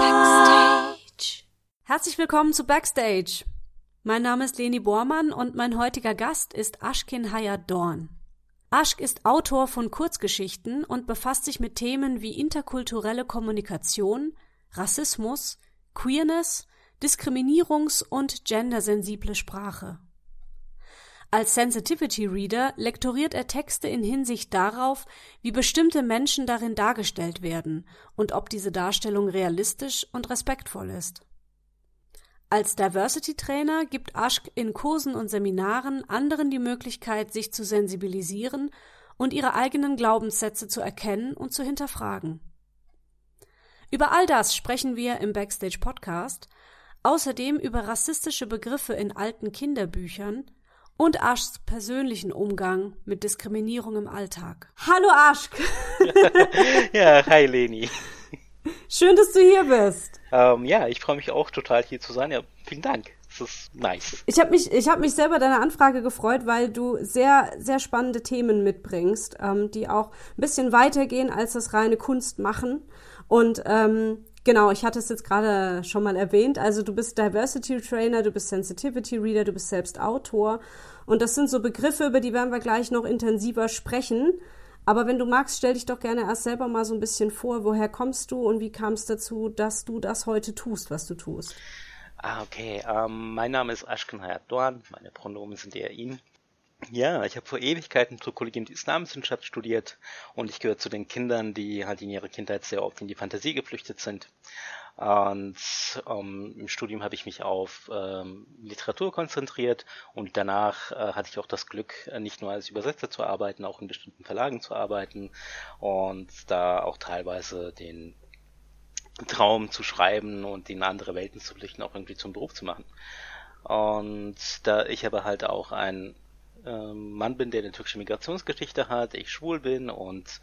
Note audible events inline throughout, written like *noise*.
Backstage. Herzlich willkommen zu Backstage. Mein Name ist Leni Bormann und mein heutiger Gast ist Ashkin Hayat Dorn. Aschk ist Autor von Kurzgeschichten und befasst sich mit Themen wie interkulturelle Kommunikation, Rassismus, Queerness, Diskriminierungs- und gendersensible Sprache. Als Sensitivity Reader lektoriert er Texte in Hinsicht darauf, wie bestimmte Menschen darin dargestellt werden und ob diese Darstellung realistisch und respektvoll ist. Als Diversity Trainer gibt Aschk in Kursen und Seminaren anderen die Möglichkeit, sich zu sensibilisieren und ihre eigenen Glaubenssätze zu erkennen und zu hinterfragen. Über all das sprechen wir im Backstage Podcast, außerdem über rassistische Begriffe in alten Kinderbüchern und Aschs persönlichen Umgang mit Diskriminierung im Alltag. Hallo Aschk! *laughs* ja, hi Leni. Schön, dass du hier bist. Ähm, ja, ich freue mich auch total hier zu sein. Ja, vielen Dank. Das ist nice. Ich habe mich, ich habe mich selber deiner Anfrage gefreut, weil du sehr, sehr spannende Themen mitbringst, ähm, die auch ein bisschen weitergehen als das reine Kunst machen. Und ähm, Genau, ich hatte es jetzt gerade schon mal erwähnt. Also du bist Diversity Trainer, du bist Sensitivity Reader, du bist selbst Autor. Und das sind so Begriffe, über die werden wir gleich noch intensiver sprechen. Aber wenn du magst, stell dich doch gerne erst selber mal so ein bisschen vor, woher kommst du und wie kam es dazu, dass du das heute tust, was du tust? Ah, okay. Ähm, mein Name ist Ashkan Hayat Dorn. Meine Pronomen sind eher ihn. Ja, ich habe vor Ewigkeiten Psychologie und Islamwissenschaft studiert und ich gehöre zu den Kindern, die halt in ihrer Kindheit sehr oft in die Fantasie geflüchtet sind. Und ähm, im Studium habe ich mich auf ähm, Literatur konzentriert und danach äh, hatte ich auch das Glück, äh, nicht nur als Übersetzer zu arbeiten, auch in bestimmten Verlagen zu arbeiten und da auch teilweise den Traum zu schreiben und in andere Welten zu flüchten, auch irgendwie zum Beruf zu machen. Und da ich aber halt auch ein ähm, Mann bin, der eine türkische Migrationsgeschichte hat, ich schwul bin und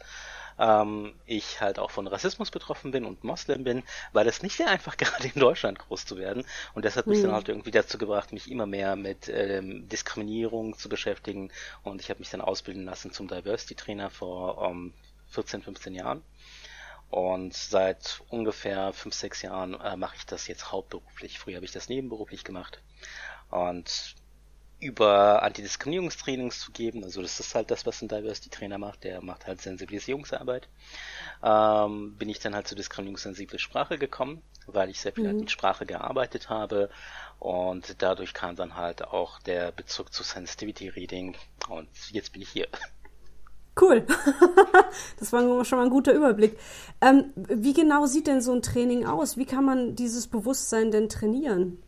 ähm, ich halt auch von Rassismus betroffen bin und Moslem bin, war das nicht sehr einfach, *laughs* gerade in Deutschland groß zu werden. Und das hat mich mhm. dann halt irgendwie dazu gebracht, mich immer mehr mit ähm, Diskriminierung zu beschäftigen. Und ich habe mich dann ausbilden lassen zum Diversity Trainer vor ähm, 14, 15 Jahren. Und seit ungefähr 5, 6 Jahren äh, mache ich das jetzt hauptberuflich. Früher habe ich das nebenberuflich gemacht. Und über Antidiskriminierungstrainings zu geben. Also das ist halt das, was ein Diversity-Trainer macht. Der macht halt Sensibilisierungsarbeit. Ähm, bin ich dann halt zur diskriminierungssensible Sprache gekommen, weil ich sehr viel mhm. halt mit Sprache gearbeitet habe. Und dadurch kam dann halt auch der Bezug zu Sensitivity Reading. Und jetzt bin ich hier. Cool. *laughs* das war schon mal ein guter Überblick. Ähm, wie genau sieht denn so ein Training aus? Wie kann man dieses Bewusstsein denn trainieren?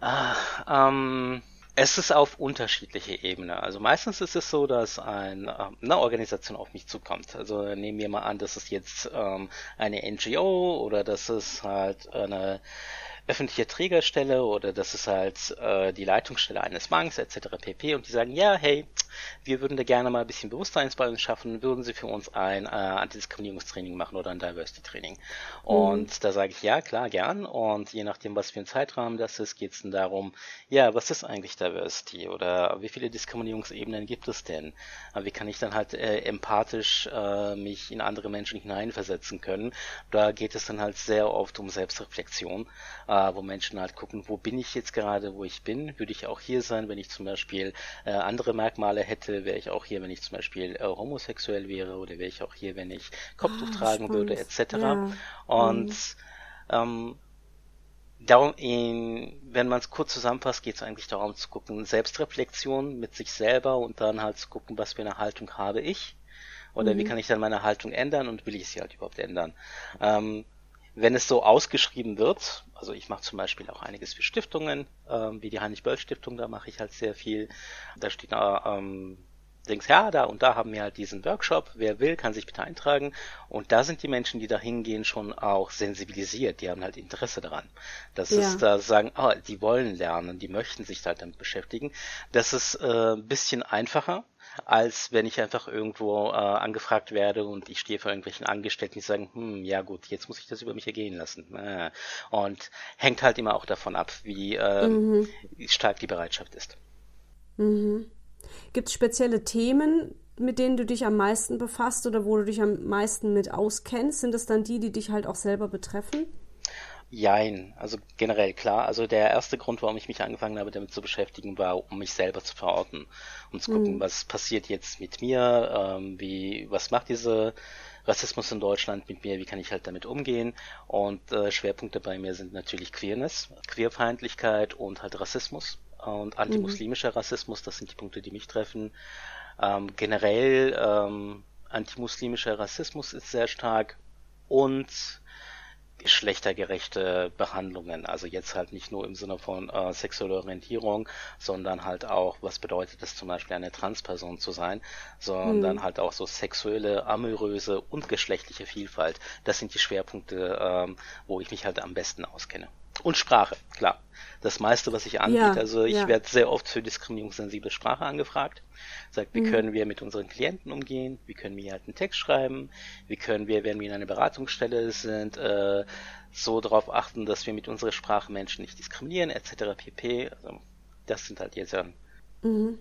Ah, ähm, es ist auf unterschiedliche Ebene. Also meistens ist es so, dass ein, ähm, eine Organisation auf mich zukommt. Also nehmen wir mal an, dass es jetzt ähm, eine NGO oder dass es halt eine öffentliche Trägerstelle oder das ist halt äh, die Leitungsstelle eines Banks etc. pp. Und die sagen, ja, hey, wir würden da gerne mal ein bisschen Bewusstsein bei uns schaffen, würden sie für uns ein äh, Antidiskriminierungstraining machen oder ein Diversity-Training. Mhm. Und mhm. da sage ich, ja, klar, gern. Und je nachdem, was für ein Zeitrahmen das ist, geht es dann darum, ja, was ist eigentlich Diversity oder wie viele Diskriminierungsebenen gibt es denn? Wie kann ich dann halt äh, empathisch äh, mich in andere Menschen hineinversetzen können? Da geht es dann halt sehr oft um Selbstreflexion äh, wo Menschen halt gucken, wo bin ich jetzt gerade, wo ich bin, würde ich auch hier sein, wenn ich zum Beispiel äh, andere Merkmale hätte, wäre ich auch hier, wenn ich zum Beispiel äh, homosexuell wäre oder wäre ich auch hier, wenn ich Kopftuch ah, tragen spannend. würde, etc. Ja. Und mhm. ähm, darum, in, wenn man es kurz zusammenfasst, geht es eigentlich darum zu gucken, Selbstreflexion mit sich selber und dann halt zu gucken, was für eine Haltung habe ich oder mhm. wie kann ich dann meine Haltung ändern und will ich sie halt überhaupt ändern. Ähm, wenn es so ausgeschrieben wird, also ich mache zum Beispiel auch einiges für Stiftungen, ähm, wie die Heinrich-Böll-Stiftung, da mache ich halt sehr viel. Da steht da, ähm, denkst, ja, da und da haben wir halt diesen Workshop, wer will, kann sich bitte eintragen. Und da sind die Menschen, die da hingehen, schon auch sensibilisiert, die haben halt Interesse daran. Das ja. ist da sagen, oh, die wollen lernen, die möchten sich halt damit beschäftigen. Das ist äh, ein bisschen einfacher, als wenn ich einfach irgendwo äh, angefragt werde und ich stehe vor irgendwelchen Angestellten, die sagen, hm, ja gut, jetzt muss ich das über mich ergehen lassen. Äh, und hängt halt immer auch davon ab, wie, äh, mhm. wie stark die Bereitschaft ist. Mhm. Gibt es spezielle Themen, mit denen du dich am meisten befasst oder wo du dich am meisten mit auskennst? Sind das dann die, die dich halt auch selber betreffen? Jein, also generell klar. Also der erste Grund, warum ich mich angefangen habe, damit zu beschäftigen, war, um mich selber zu verorten, um zu gucken, mhm. was passiert jetzt mit mir, ähm, wie, was macht diese Rassismus in Deutschland mit mir, wie kann ich halt damit umgehen. Und äh, Schwerpunkte bei mir sind natürlich Queerness, Queerfeindlichkeit und halt Rassismus und antimuslimischer mhm. Rassismus, das sind die Punkte, die mich treffen. Ähm, generell ähm, antimuslimischer Rassismus ist sehr stark und geschlechtergerechte Behandlungen. Also jetzt halt nicht nur im Sinne von äh, sexueller Orientierung, sondern halt auch, was bedeutet es zum Beispiel eine Transperson zu sein, sondern hm. halt auch so sexuelle, amoröse und geschlechtliche Vielfalt. Das sind die Schwerpunkte, ähm, wo ich mich halt am besten auskenne. Und Sprache, klar. Das meiste, was ich anbiete, ja, also ich ja. werde sehr oft für diskriminierungssensible Sprache angefragt. Sagt, wie mhm. können wir mit unseren Klienten umgehen? Wie können wir halt einen Text schreiben? Wie können wir, wenn wir in einer Beratungsstelle sind, äh, so darauf achten, dass wir mit unserer Sprache Menschen nicht diskriminieren, etc. pp. Also, das sind halt jetzt ja. Mhm.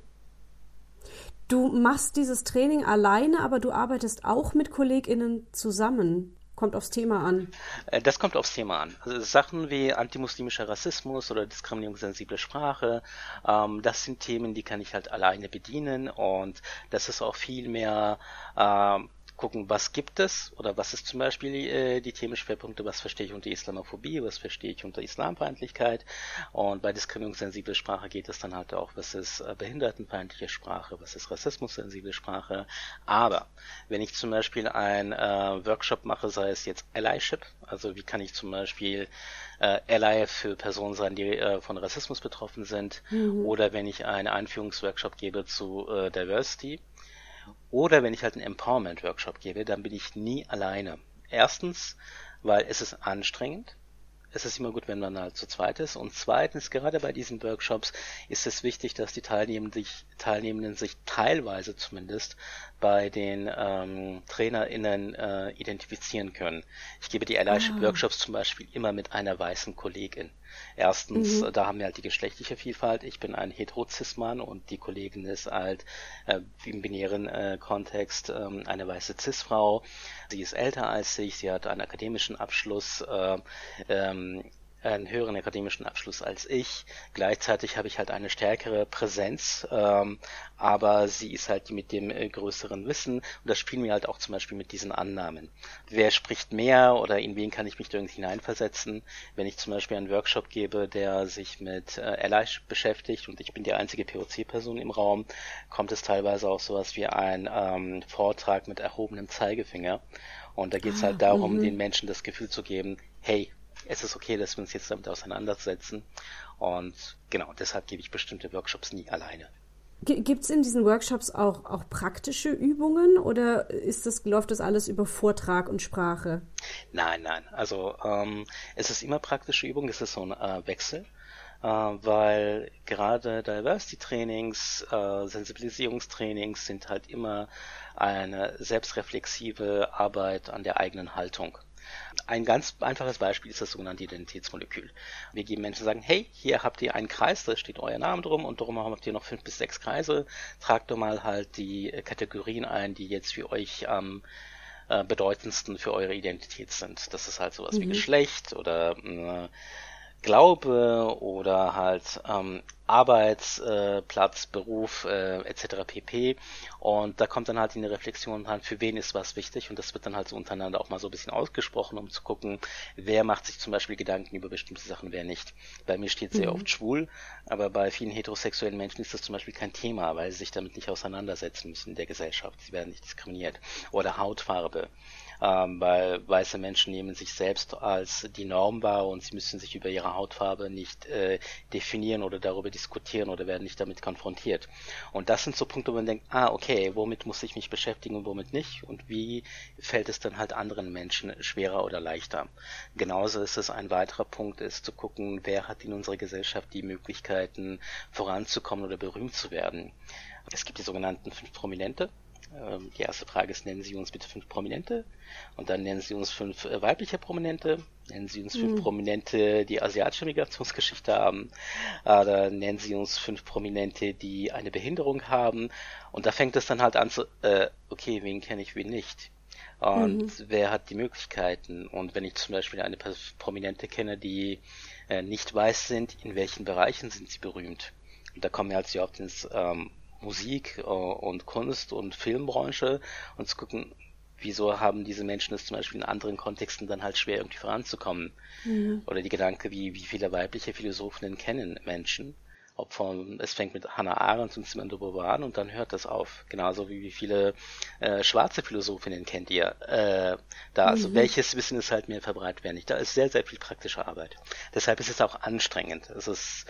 Du machst dieses Training alleine, aber du arbeitest auch mit KollegInnen zusammen. Kommt aufs Thema an. Äh, das kommt aufs Thema an. Also Sachen wie antimuslimischer Rassismus oder diskriminierungssensible Sprache, ähm, das sind Themen, die kann ich halt alleine bedienen und das ist auch viel mehr ähm, gucken, was gibt es oder was ist zum Beispiel äh, die Themenschwerpunkte, was verstehe ich unter Islamophobie, was verstehe ich unter Islamfeindlichkeit und bei diskriminierungssensible Sprache geht es dann halt auch, was ist äh, behindertenfeindliche Sprache, was ist rassismussensible Sprache, aber wenn ich zum Beispiel ein äh, Workshop mache, sei es jetzt Allyship, also wie kann ich zum Beispiel äh, Ally für Personen sein, die äh, von Rassismus betroffen sind, mhm. oder wenn ich einen Einführungsworkshop gebe zu äh, Diversity, oder wenn ich halt einen Empowerment-Workshop gebe, dann bin ich nie alleine. Erstens, weil es ist anstrengend es ist immer gut, wenn man halt zu zweit ist. Und zweitens, gerade bei diesen Workshops ist es wichtig, dass die Teilnehmenden sich, Teilnehmenden sich teilweise zumindest bei den ähm, TrainerInnen äh, identifizieren können. Ich gebe die Allyship-Workshops ah. zum Beispiel immer mit einer weißen Kollegin. Erstens, mhm. da haben wir halt die geschlechtliche Vielfalt. Ich bin ein Heterozis-Mann und die Kollegin ist halt äh, im binären äh, Kontext ähm, eine weiße Cis-Frau. Sie ist älter als ich, sie hat einen akademischen Abschluss. Äh, ähm, einen höheren akademischen Abschluss als ich. Gleichzeitig habe ich halt eine stärkere Präsenz, ähm, aber sie ist halt mit dem äh, größeren Wissen und das spielen wir halt auch zum Beispiel mit diesen Annahmen. Wer spricht mehr oder in wen kann ich mich da irgendwie hineinversetzen? Wenn ich zum Beispiel einen Workshop gebe, der sich mit äh, Ally beschäftigt und ich bin die einzige POC-Person im Raum, kommt es teilweise auch sowas wie ein ähm, Vortrag mit erhobenem Zeigefinger. Und da geht es ah, halt darum, -hmm. den Menschen das Gefühl zu geben, hey, es ist okay, dass wir uns jetzt damit auseinandersetzen. Und genau, deshalb gebe ich bestimmte Workshops nie alleine. Gibt es in diesen Workshops auch, auch praktische Übungen oder ist das, läuft das alles über Vortrag und Sprache? Nein, nein. Also ähm, es ist immer praktische Übung, es ist so ein äh, Wechsel, äh, weil gerade Diversity-Trainings, äh, Sensibilisierungstrainings sind halt immer eine selbstreflexive Arbeit an der eigenen Haltung. Ein ganz einfaches Beispiel ist das sogenannte Identitätsmolekül. Wir geben Menschen sagen, hey, hier habt ihr einen Kreis, da steht euer Name drum und darum habt ihr noch fünf bis sechs Kreise. Tragt doch mal halt die Kategorien ein, die jetzt für euch am äh, bedeutendsten für eure Identität sind. Das ist halt sowas mhm. wie Geschlecht oder äh, Glaube oder halt ähm, Arbeitsplatz, äh, Beruf äh, etc. pp. Und da kommt dann halt in die Reflexion halt, für wen ist was wichtig und das wird dann halt so untereinander auch mal so ein bisschen ausgesprochen, um zu gucken, wer macht sich zum Beispiel Gedanken über bestimmte Sachen, wer nicht. Bei mir steht sehr mhm. oft schwul, aber bei vielen heterosexuellen Menschen ist das zum Beispiel kein Thema, weil sie sich damit nicht auseinandersetzen müssen in der Gesellschaft. Sie werden nicht diskriminiert. Oder Hautfarbe ähm, weil weiße Menschen nehmen sich selbst als die Norm wahr und sie müssen sich über ihre Hautfarbe nicht äh, definieren oder darüber diskutieren oder werden nicht damit konfrontiert. Und das sind so Punkte, wo man denkt, ah, okay, womit muss ich mich beschäftigen und womit nicht und wie fällt es dann halt anderen Menschen schwerer oder leichter. Genauso ist es ein weiterer Punkt, ist zu gucken, wer hat in unserer Gesellschaft die Möglichkeiten voranzukommen oder berühmt zu werden. Es gibt die sogenannten fünf Prominente, Ähm, die erste Frage ist, nennen Sie uns bitte fünf Prominente und dann nennen Sie uns fünf äh, weibliche Prominente, nennen Sie uns fünf mhm. Prominente, die asiatische Migrationsgeschichte haben, oder nennen Sie uns fünf Prominente, die eine Behinderung haben und da fängt es dann halt an zu, äh, okay, wen kenne ich, wen nicht. Und mhm. wer hat die Möglichkeiten? Und wenn ich zum Beispiel eine Prominente kenne, die äh, nicht weiß sind, in welchen Bereichen sind sie berühmt? Und da kommen wir halt sehr oft ins ähm, Musik äh, und Kunst und Filmbranche und zu gucken, wieso haben diese Menschen es zum Beispiel in anderen Kontexten dann halt schwer irgendwie voranzukommen. Mhm. Oder die Gedanke, wie, wie viele weibliche Philosophinnen kennen Menschen. Ob von, es fängt mit Hannah Arendt und Simone de Beauvoir an und dann hört das auf. Genauso wie wie viele äh, schwarze Philosophinnen kennt ihr äh, da. Also mhm. welches Wissen ist halt mehr verbreitet werden nicht. Da ist sehr, sehr viel praktische Arbeit. Deshalb ist es auch anstrengend. Es ist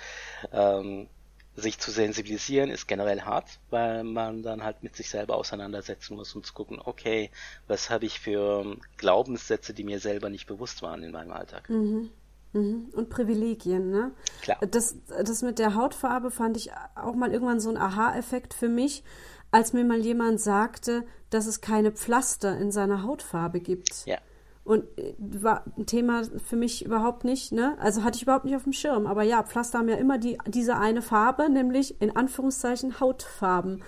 ähm, sich zu sensibilisieren ist generell hart, weil man dann halt mit sich selber auseinandersetzen muss und zu gucken, okay, was habe ich für Glaubenssätze, die mir selber nicht bewusst waren in meinem Alltag. Mhm. Mhm. Und Privilegien, ne? Klar. Das, das mit der Hautfarbe fand ich auch mal irgendwann so ein Aha-Effekt für mich, als mir mal jemand sagte, dass es keine Pflaster in seiner Hautfarbe gibt. Ja. Und äh, war ein Thema für mich überhaupt nicht, ne? Also hatte ich überhaupt nicht auf dem Schirm. Aber ja, Pflaster haben ja immer die, diese eine Farbe, nämlich in Anführungszeichen Hautfarben.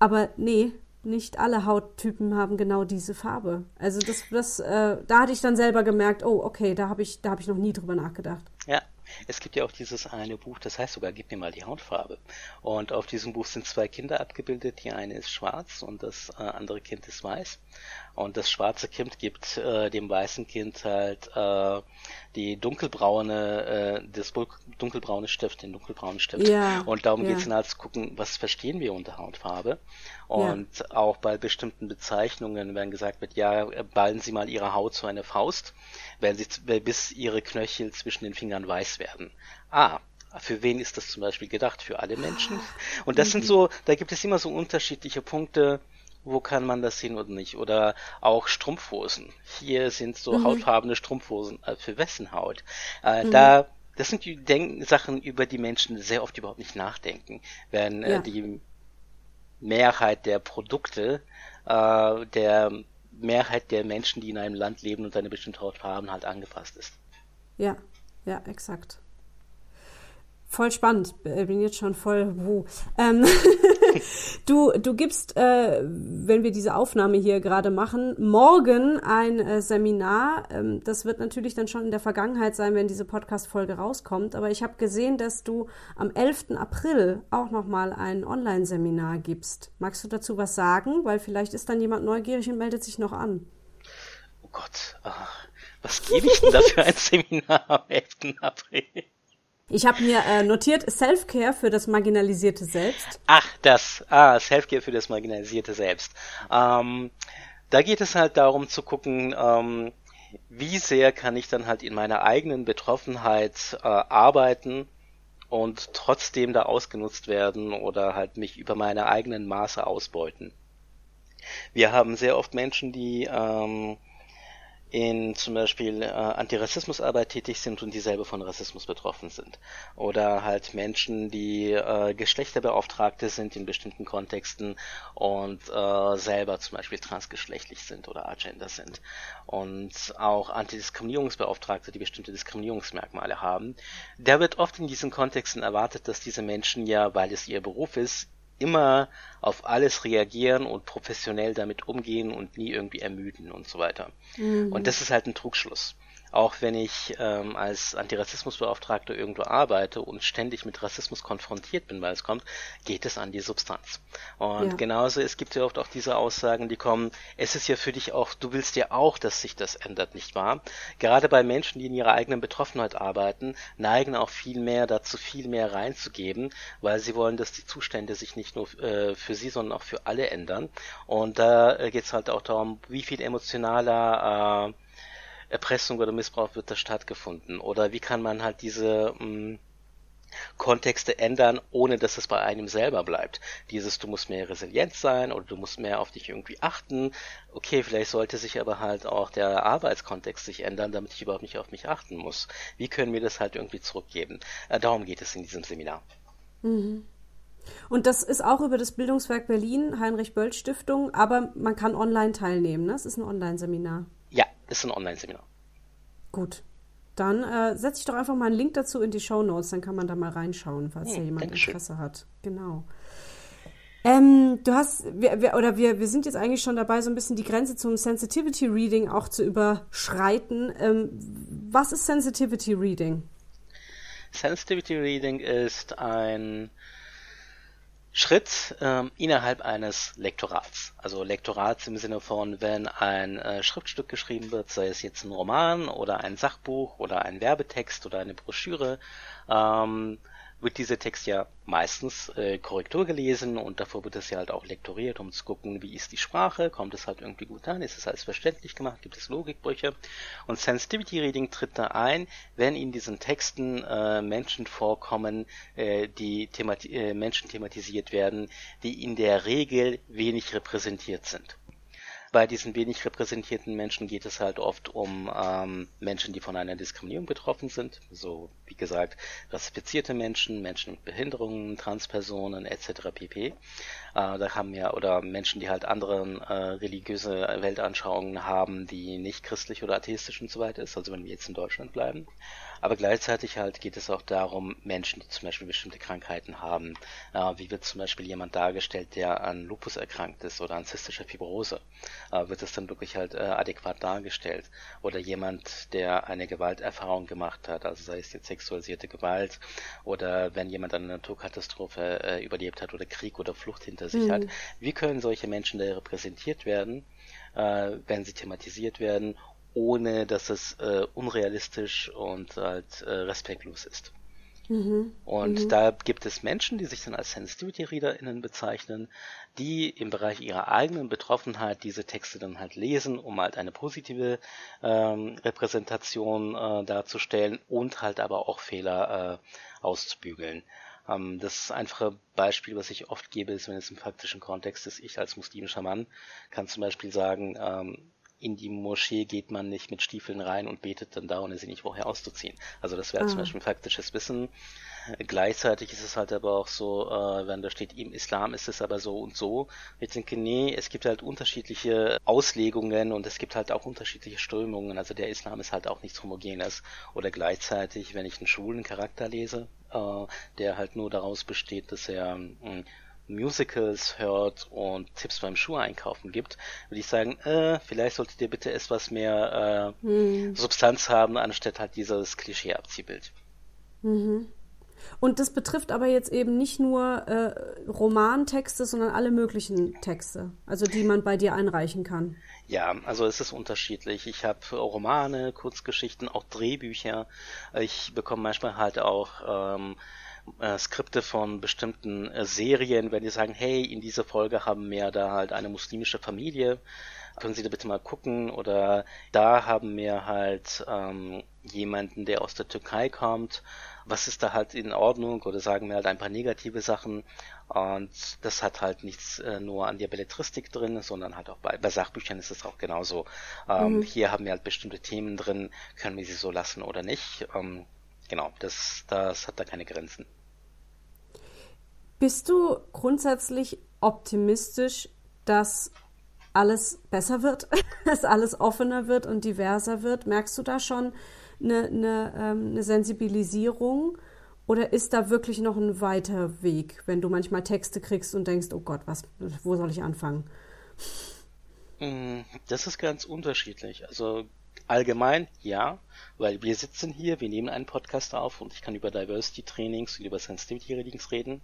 Aber nee, nicht alle Hauttypen haben genau diese Farbe. Also das, das, äh, da hatte ich dann selber gemerkt, oh, okay, da habe ich, da habe ich noch nie drüber nachgedacht. Ja, es gibt ja auch dieses eine Buch, das heißt sogar, gib mir mal die Hautfarbe. Und auf diesem Buch sind zwei Kinder abgebildet. Die eine ist schwarz und das äh, andere Kind ist weiß. Und das schwarze Kind gibt äh, dem weißen Kind halt äh, die dunkelbraune, äh, das dunkelbraune Stift, den dunkelbraunen Stift. Ja, und darum ja. geht es dann halt zu gucken, was verstehen wir unter Hautfarbe. Und ja. auch bei bestimmten Bezeichnungen, wenn gesagt wird, ja, ballen Sie mal Ihre Haut zu einer Faust, werden sie bis Ihre Knöchel zwischen den Fingern weiß werden. Ah, für wen ist das zum Beispiel gedacht? Für alle Menschen? Und das sind mhm. so, da gibt es immer so unterschiedliche Punkte, wo kann man das sehen oder nicht? Oder auch Strumpfhosen. Hier sind so mhm. hautfarbene Strumpfhosen. Äh, für wessen Haut? Äh, mhm. Da, das sind die Denk Sachen, über die Menschen sehr oft überhaupt nicht nachdenken. Wenn äh, ja. die Mehrheit der Produkte äh, der Mehrheit der Menschen, die in einem Land leben und eine bestimmte Hautfarbe haben, halt angepasst ist. Ja, ja, exakt. Voll spannend. Bin jetzt schon voll. Wuh. Ähm, *laughs* *laughs* du, du gibst, äh, wenn wir diese Aufnahme hier gerade machen, morgen ein äh, Seminar. Ähm, das wird natürlich dann schon in der Vergangenheit sein, wenn diese Podcast-Folge rauskommt. Aber ich habe gesehen, dass du am 11. April auch nochmal ein Online-Seminar gibst. Magst du dazu was sagen? Weil vielleicht ist dann jemand neugierig und meldet sich noch an. Oh Gott, ach, was gebe ich denn da für ein Seminar am 11. April? Ich habe mir äh, notiert Self-Care für das marginalisierte Selbst. Ach, das. Ah, Self-Care für das marginalisierte Selbst. Ähm, da geht es halt darum zu gucken, ähm, wie sehr kann ich dann halt in meiner eigenen Betroffenheit äh, arbeiten und trotzdem da ausgenutzt werden oder halt mich über meine eigenen Maße ausbeuten. Wir haben sehr oft Menschen, die ähm, in zum Beispiel äh, Antirassismusarbeit tätig sind und die selber von Rassismus betroffen sind. Oder halt Menschen, die äh, Geschlechterbeauftragte sind in bestimmten Kontexten und äh, selber zum Beispiel transgeschlechtlich sind oder agender sind. Und auch Antidiskriminierungsbeauftragte, die bestimmte Diskriminierungsmerkmale haben. Da wird oft in diesen Kontexten erwartet, dass diese Menschen ja, weil es ihr Beruf ist, immer auf alles reagieren und professionell damit umgehen und nie irgendwie ermüden und so weiter. Mhm. Und das ist halt ein Trugschluss auch wenn ich ähm, als Antirassismusbeauftragter irgendwo arbeite und ständig mit Rassismus konfrontiert bin, weil es kommt, geht es an die Substanz. Und ja. genauso, es gibt ja oft auch diese Aussagen, die kommen, es ist ja für dich auch, du willst ja auch, dass sich das ändert, nicht wahr? Gerade bei Menschen, die in ihrer eigenen Betroffenheit arbeiten, neigen auch viel mehr dazu, viel mehr reinzugeben, weil sie wollen, dass die Zustände sich nicht nur äh, für sie, sondern auch für alle ändern. Und da äh, geht es halt auch darum, wie viel emotionaler äh, Erpressung oder Missbrauch wird da stattgefunden? Oder wie kann man halt diese mh, mm, Kontexte ändern, ohne dass es bei einem selber bleibt. Dieses, du musst mehr resilient sein oder du musst mehr auf dich irgendwie achten. Okay, vielleicht sollte sich aber halt auch der Arbeitskontext sich ändern, damit ich überhaupt nicht auf mich achten muss. Wie können wir das halt irgendwie zurückgeben? Äh, darum geht es in diesem Seminar. Mhm. Und das ist auch über das Bildungswerk Berlin, Heinrich-Böll-Stiftung, aber man kann online teilnehmen, ne? Es ist ein Online-Seminar. Ja, ist ein Online-Seminar. Gut. Dann äh, setze ich doch einfach mal einen Link dazu in die Show Notes, dann kann man da mal reinschauen, falls hm, da jemand Interesse hat. Genau. Ähm, du hast, wir, wir, oder wir, wir sind jetzt eigentlich schon dabei, so ein bisschen die Grenze zum Sensitivity Reading auch zu überschreiten. Ähm, was ist Sensitivity Reading? Sensitivity Reading ist ein Schritt ähm, innerhalb eines Lektorats. Also Lektorats im Sinne von, wenn ein äh, Schriftstück geschrieben wird, sei es jetzt ein Roman oder ein Sachbuch oder ein Werbetext oder eine Broschüre, ähm, wird dieser Text ja meistens äh, Korrektur gelesen und davor wird es ja halt auch lektoriert, um zu gucken, wie ist die Sprache, kommt es halt irgendwie gut an, ist es alles verständlich gemacht, gibt es Logikbrüche? Und Sensitivity Reading tritt da ein, wenn in diesen Texten äh, Menschen vorkommen, äh, die themati äh, Menschen thematisiert werden, die in der Regel wenig repräsentiert sind bei diesen wenig repräsentierten Menschen geht es halt oft um ähm, Menschen, die von einer Diskriminierung betroffen sind. So, wie gesagt, rassifizierte Menschen, Menschen mit Behinderungen, Transpersonen etc. pp. Äh, da haben wir, oder Menschen, die halt andere äh, religiöse Weltanschauungen haben, die nicht christlich oder atheistisch und so weiter ist, also wenn wir jetzt in Deutschland bleiben. Aber gleichzeitig halt geht es auch darum, Menschen, die zum Beispiel bestimmte Krankheiten haben, äh, wie wird zum Beispiel jemand dargestellt, der an Lupus erkrankt ist oder an zystischer Fibrose, äh, wird es dann wirklich halt äh, adäquat dargestellt. Oder jemand, der eine Gewalterfahrung gemacht hat, also sei es jetzt sexualisierte Gewalt oder wenn jemand eine Naturkatastrophe äh, überlebt hat oder Krieg oder Flucht hinter sich mhm. hat. Wie können solche Menschen da repräsentiert werden, äh, wenn sie thematisiert werden ohne dass es äh, unrealistisch und halt äh, respektlos ist. Mhm. Und mhm. da gibt es Menschen, die sich dann als Sensitivity ReaderInnen bezeichnen, die im Bereich ihrer eigenen Betroffenheit diese Texte dann halt lesen, um halt eine positive ähm, Repräsentation äh, darzustellen und halt aber auch Fehler äh, auszubügeln. Ähm, das einfache Beispiel, was ich oft gebe, ist, wenn es im faktischen Kontext ist, ich als muslimischer Mann kann zum Beispiel sagen, ähm, in die Moschee geht man nicht mit Stiefeln rein und betet dann da, ohne sie nicht vorher auszuziehen. Also das wäre ah. zum Beispiel faktisches Wissen. Gleichzeitig ist es halt aber auch so, äh, wenn da steht, im Islam ist es aber so und so. Ich denke, nee, es gibt halt unterschiedliche Auslegungen und es gibt halt auch unterschiedliche Strömungen. Also der Islam ist halt auch nichts Homogenes. Oder gleichzeitig, wenn ich einen schwulen Charakter lese, äh, der halt nur daraus besteht, dass er mh, hm, Musicals hört und Tipps beim Schuhe einkaufen gibt, würde ich sagen, äh, vielleicht solltet ihr bitte etwas mehr äh, hm. Substanz haben, anstatt halt dieses Klischee-Abziehbild. Mhm. Und das betrifft aber jetzt eben nicht nur äh, Romantexte, sondern alle möglichen Texte, also die man bei dir einreichen kann. Ja, also es ist unterschiedlich. Ich habe Romane, Kurzgeschichten, auch Drehbücher. Ich bekomme manchmal halt auch ähm, äh, Skripte von bestimmten äh, Serien, wenn die sagen, hey, in dieser Folge haben wir da halt eine muslimische Familie, können Sie da bitte mal gucken oder da haben wir halt ähm, jemanden, der aus der Türkei kommt, was ist da halt in Ordnung oder sagen wir halt ein paar negative Sachen und das hat halt nichts äh, nur an der Belletristik drin, sondern halt auch bei, bei Sachbüchern ist es auch genauso. Ähm, mhm. Hier haben wir halt bestimmte Themen drin, können wir sie so lassen oder nicht. Ähm, genau, das, das hat da keine Grenzen. Bist du grundsätzlich optimistisch, dass alles besser wird, *laughs* dass alles offener wird und diverser wird? Merkst du da schon eine, eine, ähm, eine Sensibilisierung? Oder ist da wirklich noch ein weiter Weg, wenn du manchmal Texte kriegst und denkst, oh Gott, was, wo soll ich anfangen? Mm, das ist ganz unterschiedlich. Also allgemein ja, weil wir sitzen hier, wir nehmen einen Podcast auf und ich kann über Diversity Trainings und über Sensitivity Readings reden.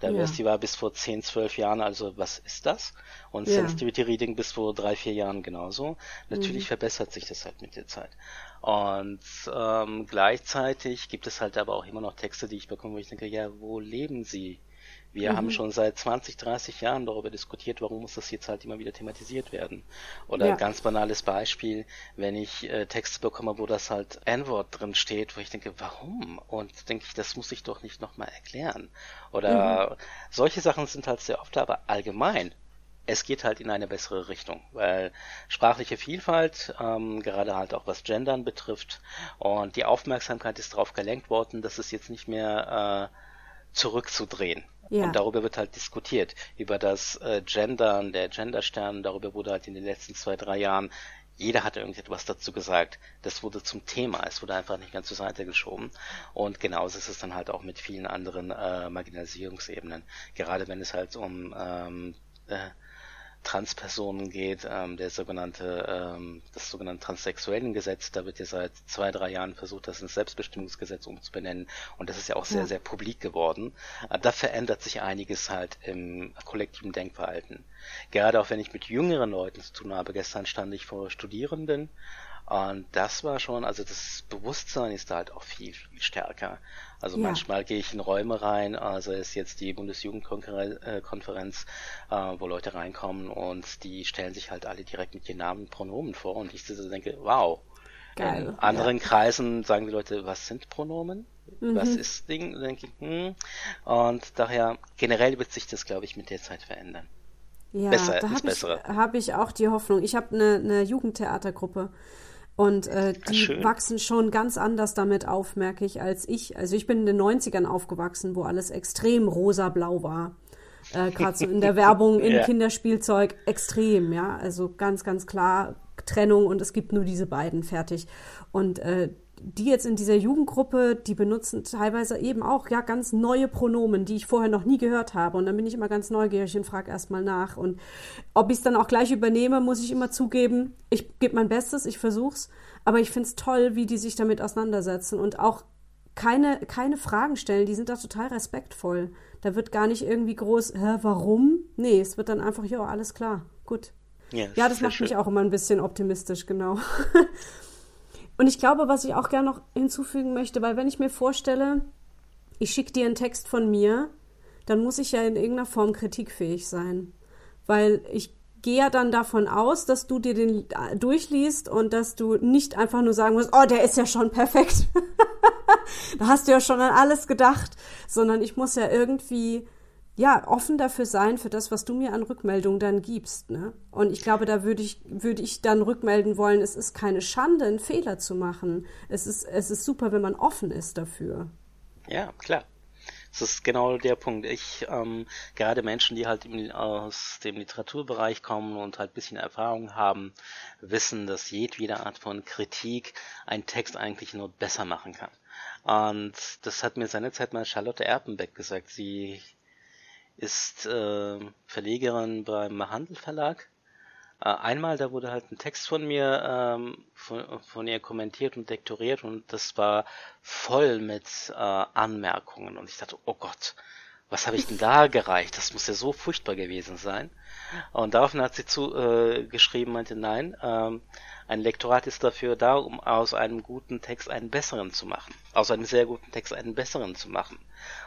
Diversity ja. war bis vor 10, 12 Jahren, also was ist das? Und ja. Sensitivity Reading bis vor drei, vier Jahren genauso. Natürlich mhm. verbessert sich das halt mit der Zeit. Und ähm, gleichzeitig gibt es halt aber auch immer noch Texte, die ich bekomme, wo ich denke, ja, wo leben sie? Wir mhm. haben schon seit 20, 30 Jahren darüber diskutiert, warum muss das jetzt halt immer wieder thematisiert werden. Oder ja. ganz banales Beispiel, wenn ich äh, Texte bekomme, wo das halt N-Wort drin steht, wo ich denke, warum? Und denke ich, das muss ich doch nicht nochmal erklären. Oder mhm. solche Sachen sind halt sehr oft, aber allgemein es geht halt in eine bessere Richtung, weil sprachliche Vielfalt, ähm, gerade halt auch was Gendern betrifft, und die Aufmerksamkeit ist darauf gelenkt worden, dass es jetzt nicht mehr äh, zurückzudrehen. Ja. Und darüber wird halt diskutiert. Über das äh, Gendern, der Genderstern, darüber wurde halt in den letzten zwei, drei Jahren jeder hat irgendetwas dazu gesagt. Das wurde zum Thema. Es wurde einfach nicht mehr zur Seite geschoben. Und genauso ist es dann halt auch mit vielen anderen äh, Marginalisierungsebenen. Gerade wenn es halt um ähm, äh, Transpersonen geht, ähm, der sogenannte, ähm, das sogenannte Transsexuellengesetz, da wird ja seit zwei, drei Jahren versucht, das ins Selbstbestimmungsgesetz umzubenennen und das ist ja auch sehr, ja. sehr publik geworden. Äh, da verändert sich einiges halt im kollektiven Denkverhalten. Gerade auch wenn ich mit jüngeren Leuten zu tun habe, gestern stand ich vor Studierenden und das war schon, also das Bewusstsein ist da halt auch viel, viel stärker. Also ja. manchmal gehe ich in Räume rein, also ist jetzt die Bundesjugendkonferenz, äh, wo Leute reinkommen und die stellen sich halt alle direkt mit ihren Namen und Pronomen vor und ich denke, wow. Geil. In anderen ja. Kreisen sagen die Leute, was sind Pronomen? Mhm. Was ist Ding? Denke ich, hm. Und daher generell wird sich das, glaube ich, mit der Zeit verändern. Ja, Besser, da habe ich, hab ich auch die Hoffnung. Ich habe eine, eine Jugendtheatergruppe und äh, die Ach, wachsen schon ganz anders damit auf, merke ich, als ich. Also ich bin in den 90ern aufgewachsen, wo alles extrem rosa-blau war. Äh, Gerade so in der *laughs* Werbung, im ja. Kinderspielzeug, extrem, ja. Also ganz, ganz klar Trennung und es gibt nur diese beiden fertig. Und äh, die jetzt in dieser Jugendgruppe, die benutzen teilweise eben auch ja ganz neue Pronomen, die ich vorher noch nie gehört habe. Und dann bin ich immer ganz neugierig und frage erstmal nach. Und ob ich es dann auch gleich übernehme, muss ich immer zugeben. Ich gebe mein Bestes, ich versuch's. Aber ich finde es toll, wie die sich damit auseinandersetzen und auch keine, keine Fragen stellen. Die sind da total respektvoll. Da wird gar nicht irgendwie groß, hä, warum? Nee, es wird dann einfach, ja, alles klar, gut. Ja, ja das macht schön. mich auch immer ein bisschen optimistisch, genau. *laughs* Und ich glaube, was ich auch gerne noch hinzufügen möchte, weil wenn ich mir vorstelle, ich schicke dir einen Text von mir, dann muss ich ja in irgendeiner Form kritikfähig sein. Weil ich gehe ja dann davon aus, dass du dir den durchliest und dass du nicht einfach nur sagen musst, oh, der ist ja schon perfekt. *laughs* da hast du ja schon an alles gedacht, sondern ich muss ja irgendwie ja, offen dafür sein, für das, was du mir an Rückmeldung dann gibst. Ne? Und ich glaube, da würde ich, würde ich dann rückmelden wollen, es ist keine Schande, einen Fehler zu machen. Es ist, es ist super, wenn man offen ist dafür. Ja, klar. Das ist genau der Punkt. Ich, ähm, gerade Menschen, die halt im, aus dem Literaturbereich kommen und halt bisschen Erfahrung haben, wissen, dass jedwede Art von Kritik einen Text eigentlich nur besser machen kann. Und das hat mir seinerzeit mal Charlotte Erpenbeck gesagt. Sie ist äh, Verlegerin beim Handel Verlag. Äh, einmal, da wurde halt ein Text von mir ähm, von, von ihr kommentiert und lektoriert und das war voll mit äh, Anmerkungen und ich dachte, oh Gott, was habe ich denn da *laughs* gereicht? Das muss ja so furchtbar gewesen sein. Und daraufhin hat sie zu äh, geschrieben, meinte, nein, ähm, ein Lektorat ist dafür da, um aus einem guten Text einen besseren zu machen. Aus einem sehr guten Text einen besseren zu machen.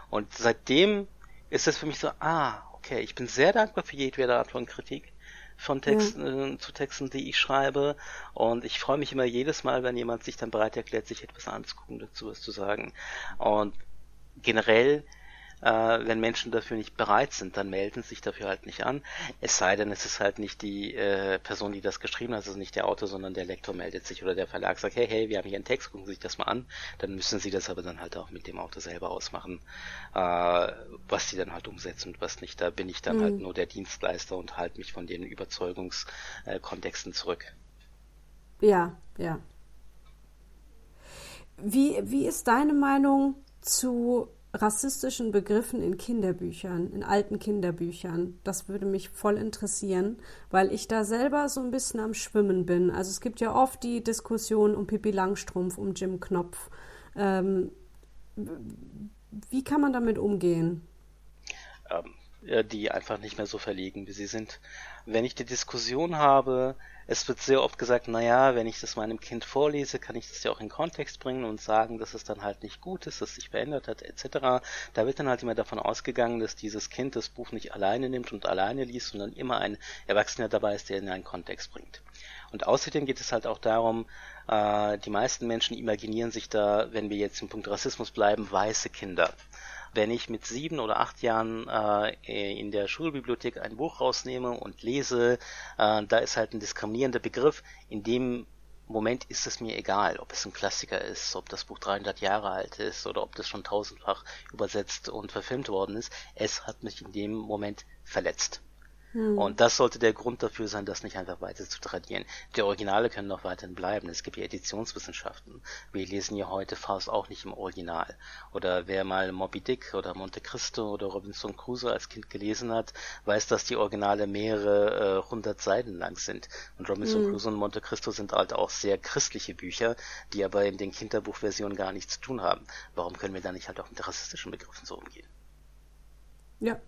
Und seitdem ist es für mich so, ah, okay, ich bin sehr dankbar für jedwede Art von Kritik von Texten ja. äh, zu Texten, die ich schreibe und ich freue mich immer jedes Mal, wenn jemand sich dann bereit erklärt, sich etwas anzugucken, dazu was zu sagen. Und generell äh, wenn Menschen dafür nicht bereit sind, dann melden sie sich dafür halt nicht an. Es sei denn, es ist halt nicht die äh, Person, die das geschrieben hat, also nicht der Autor, sondern der Lektor meldet sich oder der Verlag sagt, hey, hey, wir haben hier einen Text, gucken Sie sich das mal an. Dann müssen sie das aber dann halt auch mit dem Autor selber ausmachen, äh, was sie dann halt umsetzen und was nicht. Da bin ich dann halt mhm. halt nur der Dienstleister und halte mich von den Überzeugungskontexten zurück. Ja, ja. Wie, wie ist deine Meinung zu rassistischen Begriffen in Kinderbüchern, in alten Kinderbüchern. Das würde mich voll interessieren, weil ich da selber so ein bisschen am Schwimmen bin. Also es gibt ja oft die Diskussion um Pippi Langstrumpf, um Jim Knopf. Ähm, wie kann man damit umgehen? Ähm, die einfach nicht mehr so verlegen, wie sie sind. Wenn ich die Diskussion habe, es wird sehr oft gesagt, naja, wenn ich das meinem Kind vorlese, kann ich das ja auch in Kontext bringen und sagen, dass es dann halt nicht gut ist, dass sich verändert hat, etc. Da wird dann halt immer davon ausgegangen, dass dieses Kind das Buch nicht alleine nimmt und alleine liest, sondern immer ein Erwachsener dabei ist, der in einen Kontext bringt. Und außerdem geht es halt auch darum, äh, die meisten Menschen imaginieren sich da, wenn wir jetzt im Punkt Rassismus bleiben, weiße Kinder wenn ich mit sieben oder acht Jahren äh, in der Schulbibliothek ein Buch rausnehme und lese, äh, da ist halt ein diskriminierender Begriff, in dem Moment ist es mir egal, ob es ein Klassiker ist, ob das Buch 300 Jahre alt ist oder ob das schon tausendfach übersetzt und verfilmt worden ist. Es hat mich in dem Moment verletzt. Hm. Und das sollte der Grund dafür sein, das nicht einfach weiter zu tradieren. Die Originale können noch weiterhin bleiben. Es gibt ja Editionswissenschaften. Wir lesen ja heute Faust auch nicht im Original. Oder wer mal Moby Dick oder Monte Cristo oder Robinson Crusoe als Kind gelesen hat, weiß, dass die Originale mehrere äh, hundert Seiten lang sind. Und Robinson hm. Crusoe und Monte Cristo sind halt auch sehr christliche Bücher, die aber in den Kinderbuchversionen gar nichts zu tun haben. Warum können wir da nicht halt auch mit rassistischen Begriffen so umgehen? Ja,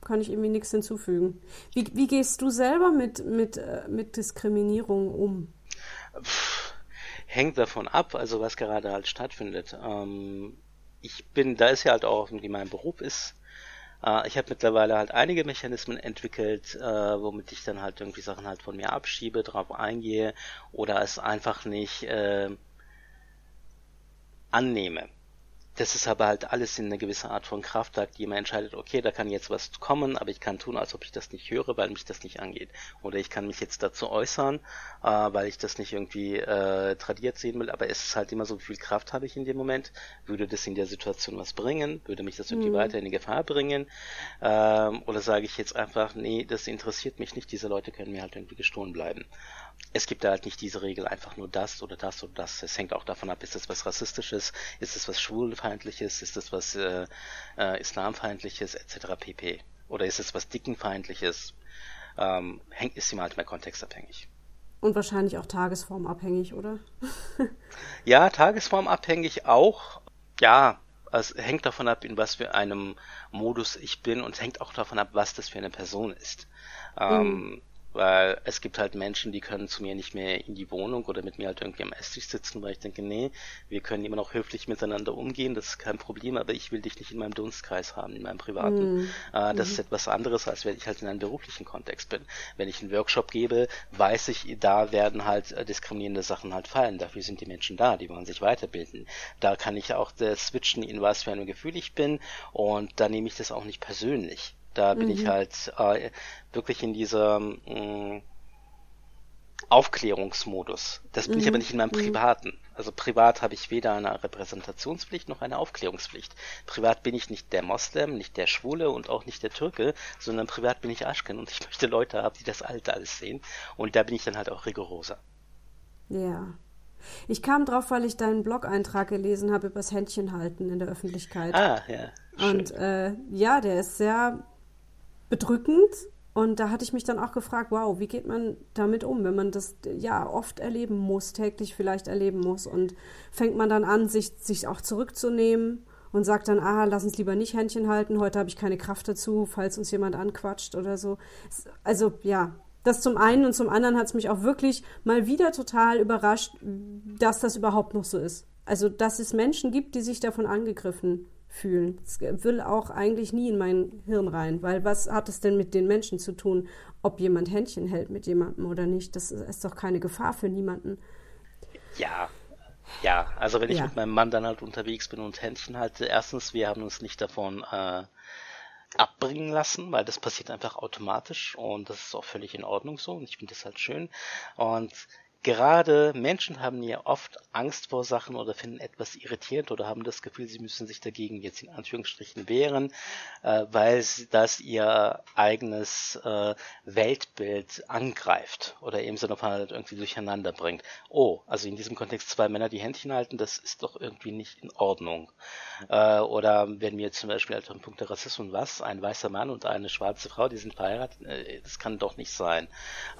kann ich irgendwie nichts hinzufügen. Wie, wie gehst du selber mit, mit, äh, mit Diskriminierung um? Hängt davon ab, also was gerade halt stattfindet. Ähm, ich bin, da ist ja halt auch wie mein Beruf ist. Äh, ich habe mittlerweile halt einige Mechanismen entwickelt, äh, womit ich dann halt irgendwie Sachen halt von mir abschiebe, drauf eingehe oder es einfach nicht äh, annehme das ist aber halt alles in einer gewissen Art von Kraftakt, die immer entscheidet, okay, da kann jetzt was kommen, aber ich kann tun, als ob ich das nicht höre, weil mich das nicht angeht. Oder ich kann mich jetzt dazu äußern, äh, weil ich das nicht irgendwie äh, tradiert sehen will, aber es ist halt immer so, wie viel Kraft habe ich in dem Moment, würde das in der Situation was bringen, würde mich das irgendwie mhm. weiter in die Gefahr bringen, ähm, oder sage ich jetzt einfach, nee, das interessiert mich nicht, diese Leute können mir halt irgendwie gestohlen bleiben es gibt da halt nicht diese Regel, einfach nur das oder das oder das. Es hängt auch davon ab, ist es was Rassistisches, ist es was Schwulenfeindliches, ist es was äh, äh, Islamfeindliches, etc. pp. Oder ist es was Dickenfeindliches? Ähm, hängt, ist immer halt mehr kontextabhängig. Und wahrscheinlich auch tagesformabhängig, oder? *laughs* ja, tagesformabhängig auch. Ja, es hängt davon ab, in was für einem Modus ich bin und hängt auch davon ab, was das für eine Person ist. Ähm, mhm weil es gibt halt Menschen, die können zu mir nicht mehr in die Wohnung oder mit mir halt irgendwie am Esstisch sitzen, weil ich denke, nee, wir können immer noch höflich miteinander umgehen, das ist kein Problem, aber ich will dich nicht in meinem Dunstkreis haben, in meinem privaten. Mhm. Äh, das mhm. ist etwas anderes, als wenn ich halt in einem beruflichen Kontext bin. Wenn ich einen Workshop gebe, weiß ich, da werden halt äh, diskriminierende Sachen halt fallen. Dafür sind die Menschen da, die wollen sich weiterbilden. Da kann ich auch äh, switchen, in was für einem Gefühl ich bin und da nehme ich das auch nicht persönlich. Da bin mhm. ich halt äh, wirklich in diesem mh, Aufklärungsmodus. Das bin mhm. ich aber nicht in meinem mhm. privaten. Also privat habe ich weder eine Repräsentationspflicht noch eine Aufklärungspflicht. Privat bin ich nicht der Moslem, nicht der Schwule und auch nicht der Türke, sondern privat bin ich Aschken und ich *laughs* möchte Leute haben, die das Alte alles sehen. Und da bin ich dann halt auch rigoroser. Ja. Ich kam drauf, weil ich deinen Blog-Eintrag gelesen habe über das Händchenhalten in der Öffentlichkeit. Ah, ja. Schön. Und äh, ja, der ist sehr bedrückend. Und da hatte ich mich dann auch gefragt, wow, wie geht man damit um, wenn man das ja oft erleben muss, täglich vielleicht erleben muss und fängt man dann an, sich, sich auch zurückzunehmen und sagt dann, ah, lass uns lieber nicht Händchen halten, heute habe ich keine Kraft dazu, falls uns jemand anquatscht oder so. Also ja, das zum einen und zum anderen hat es mich auch wirklich mal wieder total überrascht, dass das überhaupt noch so ist. Also, dass es Menschen gibt, die sich davon angegriffen fühlen. Das will auch eigentlich nie in mein Hirn rein, weil was hat es denn mit den Menschen zu tun, ob jemand Händchen hält mit jemandem oder nicht? Das ist doch keine Gefahr für niemanden. Ja, ja, also wenn ich ja. mit meinem Mann dann halt unterwegs bin und Händchen halte, erstens, wir haben uns nicht davon äh, abbringen lassen, weil das passiert einfach automatisch und das ist auch völlig in Ordnung so und ich finde das halt schön. Und Gerade Menschen haben ja oft Angst vor Sachen oder finden etwas irritierend oder haben das Gefühl, sie müssen sich dagegen jetzt in Anführungsstrichen wehren, äh, weil das ihr eigenes äh, Weltbild angreift oder im Sinne von halt irgendwie durcheinander bringt. Oh, also in diesem Kontext zwei Männer die Händchen halten, das ist doch irgendwie nicht in Ordnung. Äh, oder wenn wir zum Beispiel halt im Punkt der Rassismus was, ein weißer Mann und eine schwarze Frau, die sind verheiratet, äh, das kann doch nicht sein.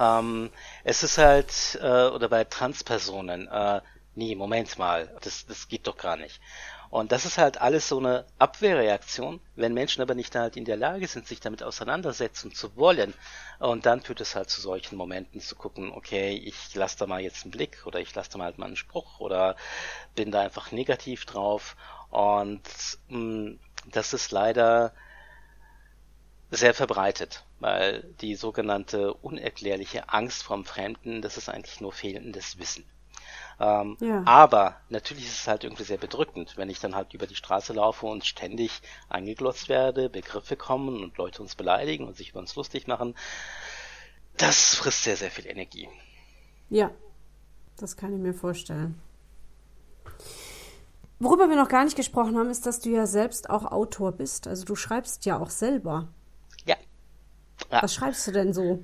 Ähm, es ist halt äh, oder bei Transpersonen, äh, nee, Moment mal, das, das geht doch gar nicht. Und das ist halt alles so eine Abwehrreaktion, wenn Menschen aber nicht halt in der Lage sind, sich damit auseinandersetzen zu wollen. Und dann führt es halt zu solchen Momenten zu gucken, okay, ich lasse da mal jetzt einen Blick oder ich lasse da mal halt mal einen Spruch oder bin da einfach negativ drauf. Und mh, mm, das ist leider sehr verbreitet, weil die sogenannte unerklärliche Angst vom Fremden, das ist eigentlich nur fehlendes Wissen. Ähm, ja. Aber natürlich ist es halt irgendwie sehr bedrückend, wenn ich dann halt über die Straße laufe und ständig angeglotzt werde, Begriffe kommen und Leute uns beleidigen und sich über uns lustig machen. Das frisst sehr, sehr viel Energie. Ja, Das kann ich mir vorstellen. Worüber wir noch gar nicht gesprochen haben, ist, dass du ja selbst auch Autor bist. Also du schreibst ja auch selber. Ja. Was schreibst du denn so?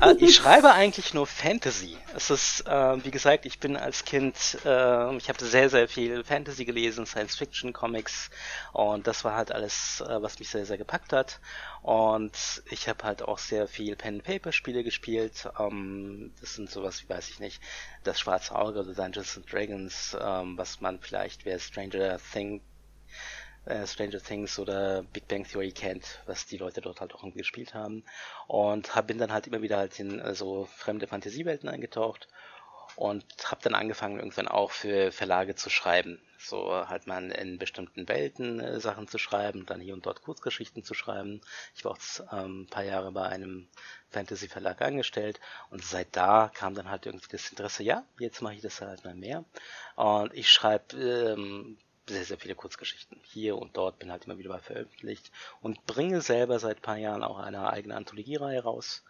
Äh, ich schreibe eigentlich nur Fantasy. Es ist, äh, wie gesagt, ich bin als Kind, äh, ich habe sehr, sehr viel Fantasy gelesen, Science-Fiction-Comics und das war halt alles, äh, was mich sehr, sehr gepackt hat. Und ich habe halt auch sehr viel Pen-Paper-Spiele gespielt. Ähm, das sind sowas wie, weiß ich nicht, das Schwarze Auge oder Dungeons and Dragons, ähm, was man vielleicht, wer Stranger Things äh, Stranger Things oder Big Bang Theory kennt, was die Leute dort halt auch irgendwie gespielt haben. Und hab, bin dann halt immer wieder halt in äh, so fremde Fantasiewelten eingetaucht und habe dann angefangen irgendwann auch für Verlage zu schreiben. So halt mal in bestimmten Welten äh, Sachen zu schreiben, dann hier und dort Kurzgeschichten zu schreiben. Ich war auch ähm, ein paar Jahre bei einem Fantasy-Verlag angestellt und seit da kam dann halt irgendwie das Interesse, ja, jetzt mache ich das halt mal mehr. Und ich schreibe ähm, sehr, sehr viele Kurzgeschichten. Hier und dort bin halt immer wieder mal veröffentlicht und bringe selber seit paar Jahren auch eine eigene Anthologiereihe raus.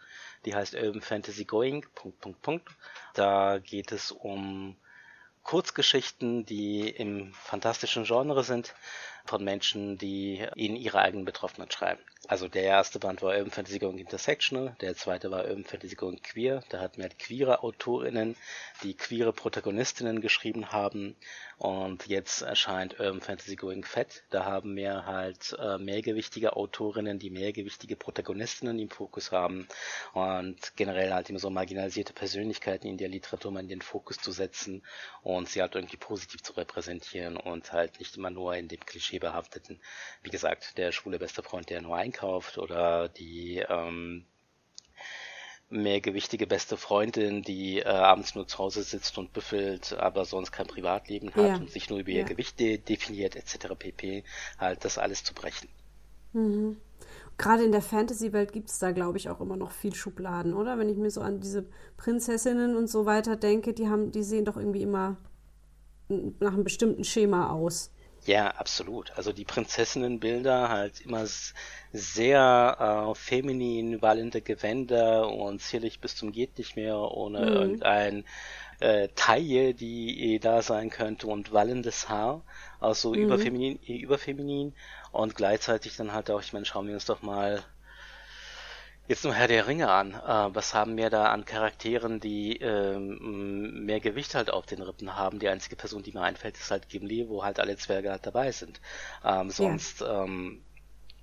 Die heißt Urban Fantasy Going. Punkt, Punkt, Punkt. Da geht es um Kurzgeschichten, die im fantastischen Genre sind, von Menschen, die in ihre eigenen Betroffenen schreiben. Also der erste Band war Urban Fantasy Going Intersectional, der zweite war Urban Fantasy Going Queer. Da hatten wir halt queere AutorInnen, die queere Protagonistinnen geschrieben haben. Und jetzt erscheint Urban Fantasy Going Fett. Da haben wir halt äh, mehrgewichtige Autorinnen, die mehrgewichtige Protagonistinnen im Fokus haben. Und generell halt immer so marginalisierte Persönlichkeiten in der Literatur mal in den Fokus zu setzen und sie halt irgendwie positiv zu repräsentieren und halt nicht immer nur in dem klischeebehafteten, wie gesagt, der schwule beste Freund, der nur einkauft einkauft oder die ähm, mehrgewichtige beste Freundin, die äh, abends nur zu Hause sitzt und büffelt, aber sonst kein Privatleben hat ja. und sich nur über ihr Gewicht de definiert etc. pp. Halt das alles zu brechen. Mhm. Gerade in der Fantasy-Welt gibt es da, glaube ich, auch immer noch viel Schubladen, oder? Wenn ich mir so an diese Prinzessinnen und so weiter denke, die haben, die sehen doch irgendwie immer nach einem bestimmten Schema aus. Ja, absolut. Also die Prinzessinnenbilder halt immer sehr äh, feminin, wallende Gewänder und zierlich bis zum geht nicht mehr, ohne mhm. irgendein äh, Taille, die eh da sein könnte und wallendes Haar, also mhm. überfeminin, überfeminin und gleichzeitig dann halt auch, ich meine, schauen wir uns doch mal Jetzt nur Herr der Ringe an. Äh, was haben wir da an Charakteren, die ähm, mehr Gewicht halt auf den Rippen haben? Die einzige Person, die mir einfällt, ist halt Gimli, wo halt alle Zwerge halt dabei sind. Ähm, sonst ja. ähm,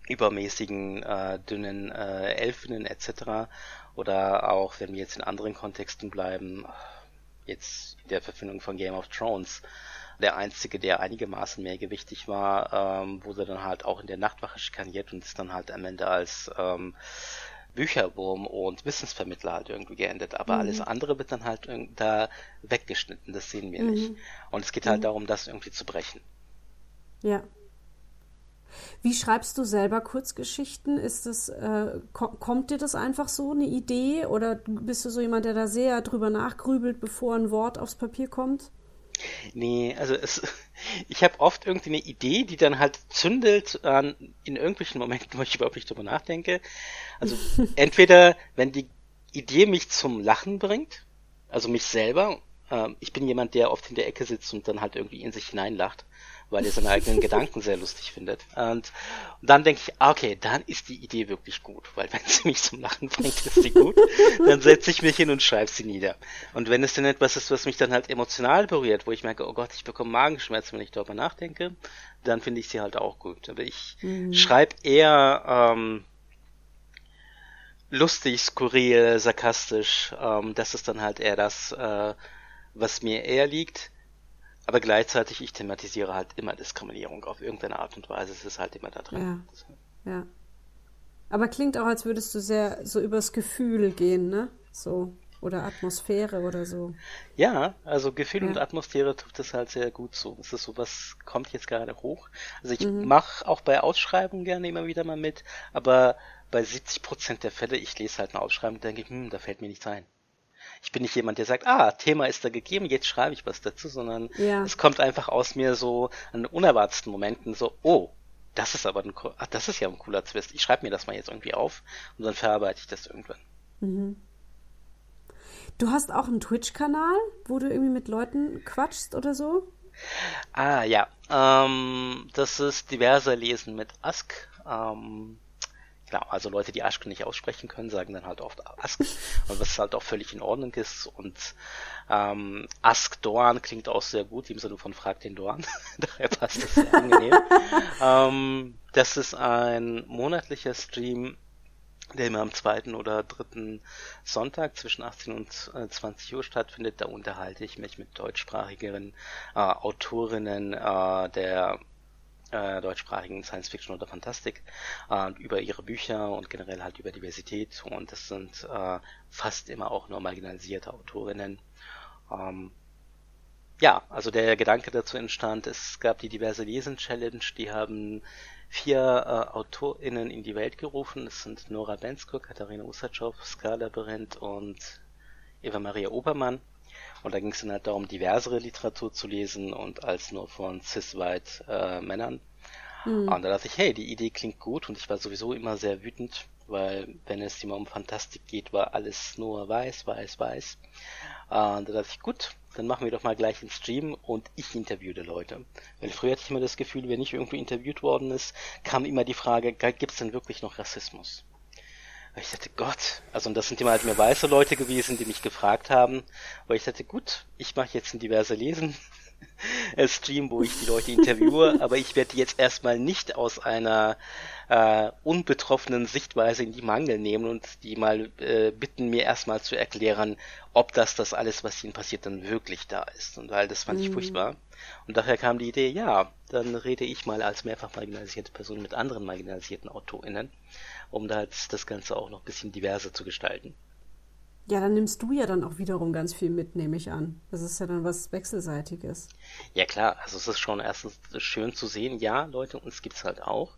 übermäßigen, äh, dünnen äh, Elfinnen etc. Oder auch, wenn wir jetzt in anderen Kontexten bleiben, jetzt in der Verfilmung von Game of Thrones, der einzige, der einigermaßen mehrgewichtig war, ähm, wurde dann halt auch in der Nachtwache schikaniert und ist dann halt am Ende als ähm, Bücherwurm und Wissensvermittler halt irgendwie geendet, aber mhm. alles andere wird dann halt da weggeschnitten, das sehen wir mhm. nicht. Und es geht halt mhm. darum, das irgendwie zu brechen. Ja. Wie schreibst du selber Kurzgeschichten? Ist das, äh, kommt dir das einfach so, eine Idee? Oder bist du so jemand, der da sehr drüber nachgrübelt, bevor ein Wort aufs Papier kommt? Nee, also es, *laughs* ich habe oft irgendwie eine Idee, die dann halt zündelt äh, in irgendwelchen Momenten, *laughs* wo ich überhaupt nicht drüber nachdenke. Also *laughs* entweder, wenn die Idee mich zum Lachen bringt, also mich selber, äh, ich bin jemand, der oft in der Ecke sitzt und dann halt irgendwie in sich hineinlacht weil er seine eigenen Gedanken sehr lustig findet. Und, dann denke ich, ah, okay, dann ist die Idee wirklich gut, weil wenn sie mich zum Lachen bringt, ist sie gut. dann setze ich mich hin und schreibe sie nieder. Und wenn es denn etwas ist, was mich dann halt emotional berührt, wo ich merke, oh Gott, ich bekomme Magenschmerzen, wenn ich darüber nachdenke, dann finde ich sie halt auch gut. Aber ich mhm. schreibe eher ähm, lustig, skurril, sarkastisch. Ähm, das ist dann halt eher das, äh, was mir eher liegt. Aber gleichzeitig, ich thematisiere halt immer Diskriminierung auf irgendeine Art und Weise. Es ist halt immer da drin. Ja. ja. Aber klingt auch, als würdest du sehr so übers Gefühl gehen, ne? So. Oder Atmosphäre oder so. Ja, also Gefühl ja. und Atmosphäre trifft es halt sehr gut so. Es ist so, was kommt jetzt gerade hoch. Also ich mhm. mache auch bei Ausschreibungen gerne immer wieder mal mit, aber bei 70 Prozent der Fälle, ich lese halt eine Ausschreibung und denke, hm, da fällt mir nichts ein ich bin nicht jemand, der sagt, ah, Thema ist da gegeben, jetzt schreibe ich was dazu, sondern ja. es kommt einfach aus mir so an unerwarteten Momenten so, oh, das ist aber ein, ach, das ist ja ein cooler Twist. Ich schreibe mir das mal jetzt irgendwie auf und dann verarbeite ich das irgendwann. Mhm. Du hast auch einen Twitch-Kanal, wo du irgendwie mit Leuten quatschst oder so? Ah ja, ähm, das ist diverse Lesen mit Ask. Ähm, genau, also Leute, die Ask nicht aussprechen können, sagen dann halt oft Ask, *laughs* was halt auch völlig in Ordnung ist. Und ähm, Ask Dorn klingt auch sehr gut, im Sinne von Frag den Dorn. *laughs* Daher passt das sehr angenehm. *laughs* ähm, das ist ein monatlicher Stream, der immer am zweiten oder dritten Sonntag zwischen 18 und 20 äh, Uhr stattfindet. Da unterhalte ich mich mit deutschsprachigen äh, Autorinnen äh, der äh, deutschsprachigen Science Fiction oder Fantastik äh, über ihre Bücher und generell halt über Diversität. Und das sind äh, fast immer auch nur marginalisierte Autorinnen. Ähm, ja, also der Gedanke dazu entstand, es gab die diverse Lesen Challenge, die haben vier äh, AutorInnen in die Welt gerufen. Das sind Nora Bensko, Katharina Usatschow, Skala Berendt und Eva Maria Obermann. Und da ging es dann halt darum, diversere Literatur zu lesen und als nur von cis-white äh, Männern. Mhm. Und da dachte ich, hey, die Idee klingt gut und ich war sowieso immer sehr wütend, weil wenn es immer um Fantastik geht, war alles nur weiß, weiß, weiß. Und da dachte ich, gut, dann machen wir doch mal gleich einen Stream und ich interviewe Leute. Weil früher hatte ich immer das Gefühl, wenn ich irgendwo interviewt worden ist, kam immer die Frage, gibt es denn wirklich noch Rassismus? Weil ich dachte, Gott, also und das sind immer halt mehr weiße Leute gewesen, die mich gefragt haben, weil ich dachte, gut, ich mache jetzt ein diverse Lesen, *laughs* Stream, wo ich die Leute interviewe, *laughs* aber ich werde jetzt erstmal nicht aus einer äh, unbetroffenen Sichtweise in die Mangel nehmen und die mal äh, bitten, mir erstmal zu erklären, ob das das alles, was ihnen passiert, dann wirklich da ist. Und weil das fand mhm. ich furchtbar. Und daher kam die Idee, ja, dann rede ich mal als mehrfach marginalisierte Person mit anderen marginalisierten AutorInnen, um da jetzt das Ganze auch noch ein bisschen diverser zu gestalten. Ja, dann nimmst du ja dann auch wiederum ganz viel mit, nehme ich an. Das ist ja dann was Wechselseitiges. Ja klar, also es ist schon erstens schön zu sehen, ja, Leute, uns gibt's halt auch.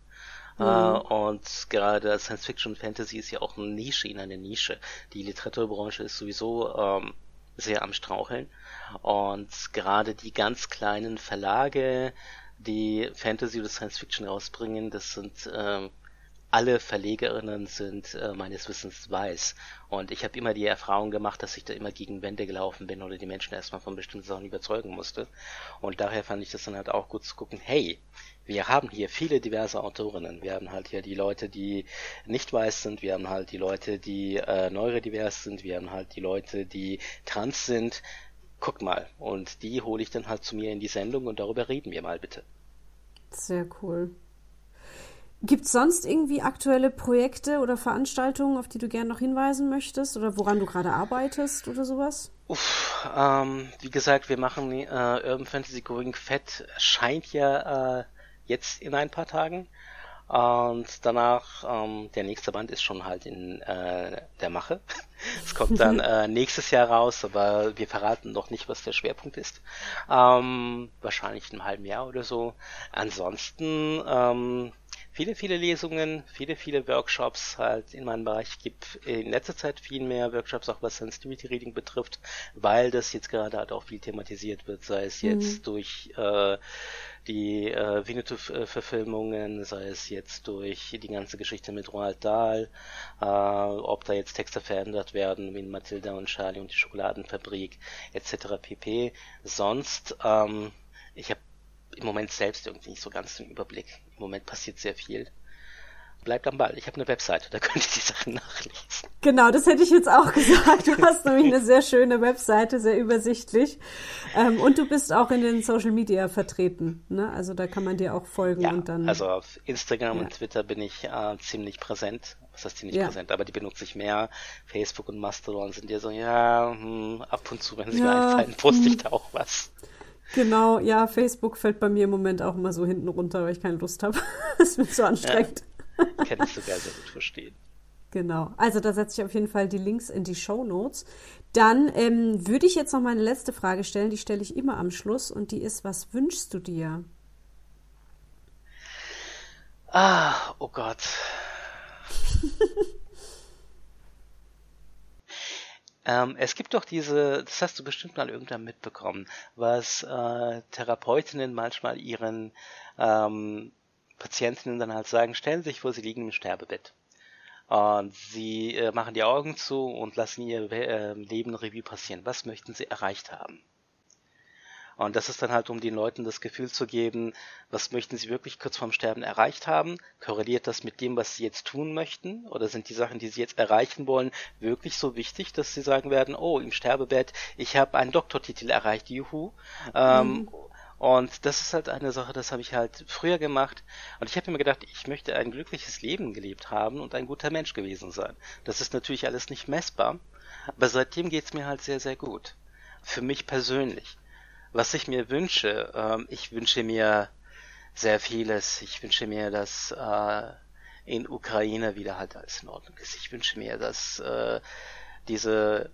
Mhm. Uh, und gerade Science Fiction und Fantasy ist ja auch eine Nische in einer Nische. Die Literaturbranche ist sowieso ähm, sehr am Straucheln. Und gerade die ganz kleinen Verlage, die Fantasy oder Science Fiction rausbringen, das sind ähm, alle Verlegerinnen sind äh, meines Wissens weiß. Und ich habe immer die Erfahrung gemacht, dass ich da immer gegen Wände gelaufen bin oder die Menschen erstmal von bestimmten Sachen überzeugen musste. Und daher fand ich das dann halt auch gut zu gucken, hey, wir haben hier viele diverse Autorinnen. Wir haben halt hier die Leute, die nicht weiß sind, wir haben halt die Leute, die äh, neurodivers sind, wir haben halt die Leute, die trans sind. Guckt mal. Und die hole ich dann halt zu mir in die Sendung und darüber reden wir mal bitte. Sehr cool. Gibt es sonst irgendwie aktuelle Projekte oder Veranstaltungen, auf die du gerne noch hinweisen möchtest oder woran du gerade arbeitest oder sowas? Uff, ähm, wie gesagt, wir machen äh, Urban Fantasy Going Fett scheint ja äh, jetzt in ein paar Tagen. Und danach, ähm, der nächste Band ist schon halt in äh, der Mache. *laughs* Es kommt dann äh, *laughs* nächstes Jahr raus, aber wir verraten noch nicht, was der Schwerpunkt ist. Ähm, wahrscheinlich in einem halben Jahr oder so. Ansonsten ähm, viele, viele Lesungen, viele, viele Workshops halt in meinem Bereich. gibt in letzter Zeit viel mehr Workshops, auch was Sensitivity Reading betrifft, weil das jetzt gerade halt auch viel thematisiert wird, sei es jetzt mhm. durch äh, die äh, Winnetou-Verfilmungen, sei es jetzt durch die ganze Geschichte mit Roald Dahl, äh, ob da jetzt Texte verändert werden, wie in Mathilda und Charlie und die Schokoladenfabrik etc. pp. Sonst, ähm, ich habe im Moment selbst irgendwie nicht so ganz den Überblick. Im Moment passiert sehr viel. Bleibt am Ball. Ich habe eine Webseite, da *laughs* könnt ihr die Sachen nachlesen. Genau, das hätte ich jetzt auch gesagt. Du hast *laughs* nämlich eine sehr schöne Webseite, sehr übersichtlich. Ähm, und du bist auch in den Social Media vertreten. Ne? Also da kann man dir auch folgen ja, und dann. Also auf Instagram ja. und Twitter bin ich äh, ziemlich präsent. Was heißt ziemlich ja. präsent, aber die benutze ich mehr. Facebook und Mastodon sind ja so, ja, hm, ab und zu, wenn sie mir einfallen, poste ich hm. da auch was. Genau, ja, Facebook fällt bei mir im Moment auch immer so hinten runter, weil ich keine Lust habe. Es wird so anstrengend. Ja, kann ich sogar sehr gut verstehen. Genau, also da setze ich auf jeden Fall die Links in die Show Notes. Dann ähm, würde ich jetzt noch meine letzte Frage stellen, die stelle ich immer am Schluss und die ist, was wünschst du dir? Ah, oh Gott. *laughs* Ähm, es gibt doch diese, das hast du bestimmt mal irgendwann mitbekommen, was äh, Therapeutinnen manchmal ihren ähm, Patientinnen dann halt sagen, stellen Sie sich vor, Sie liegen im Sterbebett. Und sie äh, machen die Augen zu und lassen ihr äh, Leben Revue passieren. Was möchten sie erreicht haben? Und das ist dann halt, um den Leuten das Gefühl zu geben, was möchten sie wirklich kurz vorm Sterben erreicht haben? Korreliert das mit dem, was sie jetzt tun möchten? Oder sind die Sachen, die sie jetzt erreichen wollen, wirklich so wichtig, dass sie sagen werden, oh, im Sterbebett, ich habe einen Doktortitel erreicht, juhu. Ähm, mhm. Und das ist halt eine Sache, das habe ich halt früher gemacht. Und ich habe mir gedacht, ich möchte ein glückliches Leben gelebt haben und ein guter Mensch gewesen sein. Das ist natürlich alles nicht messbar. Aber seitdem geht's mir halt sehr, sehr gut. Für mich persönlich. Was ich mir wünsche, ähm, ich wünsche mir sehr vieles. Ich wünsche mir, dass äh, in Ukraine wieder halt alles in Ordnung ist. Ich wünsche mir, dass äh, diese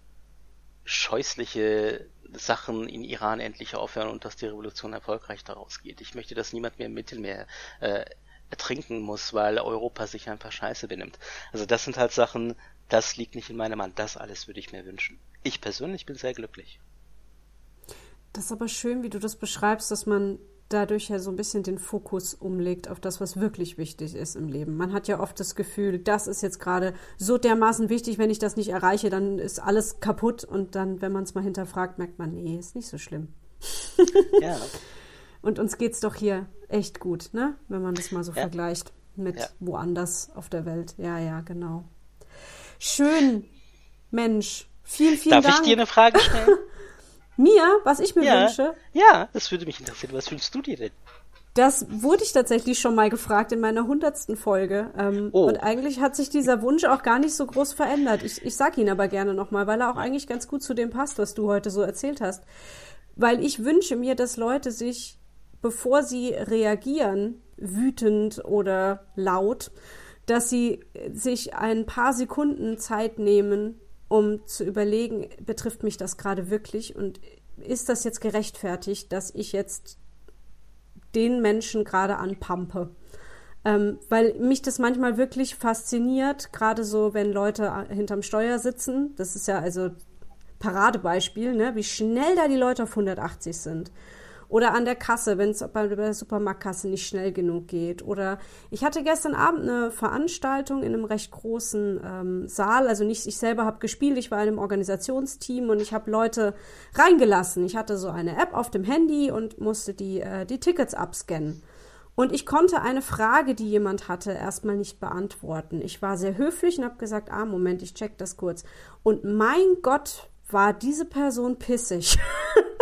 scheußliche Sachen in Iran endlich aufhören und dass die Revolution erfolgreich daraus geht. Ich möchte, dass niemand mehr im Mittelmeer äh, ertrinken muss, weil Europa sich einfach scheiße benimmt. Also das sind halt Sachen, das liegt nicht in meinem Hand. Das alles würde ich mir wünschen. Ich persönlich bin sehr glücklich. Das ist aber schön, wie du das beschreibst, dass man dadurch ja so ein bisschen den Fokus umlegt auf das, was wirklich wichtig ist im Leben. Man hat ja oft das Gefühl, das ist jetzt gerade so dermaßen wichtig, wenn ich das nicht erreiche, dann ist alles kaputt und dann, wenn man es mal hinterfragt, merkt man, nee, ist nicht so schlimm. *laughs* Ja. und uns geht's doch hier echt gut, ne? Wenn man das mal so ja. vergleicht mit ja. woanders auf der Welt. Ja, ja, genau. Schön, Mensch. Vielen, vielen Darf Dank. Darf ich dir eine Frage stellen? *laughs* Mir, was ich mir ja, wünsche? Ja, das würde mich interessieren. Was wünschst du dir denn? Das wurde ich tatsächlich schon mal gefragt in meiner hundertsten Folge. Ähm, oh. Und eigentlich hat sich dieser Wunsch auch gar nicht so groß verändert. Ich, ich sag ihn aber gerne nochmal, weil er auch eigentlich ganz gut zu dem passt, was du heute so erzählt hast. Weil ich wünsche mir, dass Leute sich, bevor sie reagieren, wütend oder laut, dass sie sich ein paar Sekunden Zeit nehmen, um zu überlegen, betrifft mich das gerade wirklich und ist das jetzt gerechtfertigt, dass ich jetzt den Menschen gerade anpampe? Ähm, weil mich das manchmal wirklich fasziniert, gerade so, wenn Leute hinterm Steuer sitzen. Das ist ja also Paradebeispiel, ne? wie schnell da die Leute auf 180 sind. Oder an der Kasse, wenn es bei der Supermarktkasse nicht schnell genug geht. Oder ich hatte gestern Abend eine Veranstaltung in einem recht großen ähm, Saal. Also nicht ich selber habe gespielt, ich war in einem Organisationsteam und ich habe Leute reingelassen. Ich hatte so eine App auf dem Handy und musste die, äh, die Tickets abscannen. Und ich konnte eine Frage, die jemand hatte, erstmal nicht beantworten. Ich war sehr höflich und habe gesagt, ah, Moment, ich check das kurz. Und mein Gott, war diese Person pissig.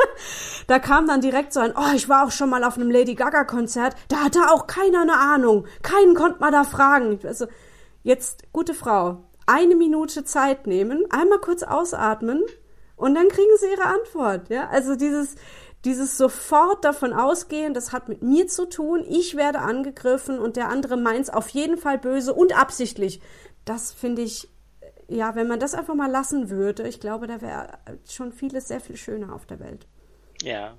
*laughs* da kam dann direkt so ein, oh, ich war auch schon mal auf einem Lady Gaga Konzert, da hatte auch keiner eine Ahnung, keinen konnte man da fragen. Also jetzt, gute Frau, eine Minute Zeit nehmen, einmal kurz ausatmen und dann kriegen sie ihre Antwort. Ja, also dieses, dieses sofort davon ausgehen, das hat mit mir zu tun, ich werde angegriffen und der andere meint's auf jeden Fall böse und absichtlich. Das finde ich ja, wenn man das einfach mal lassen würde, ich glaube, da wäre schon vieles sehr viel schöner auf der Welt. Ja,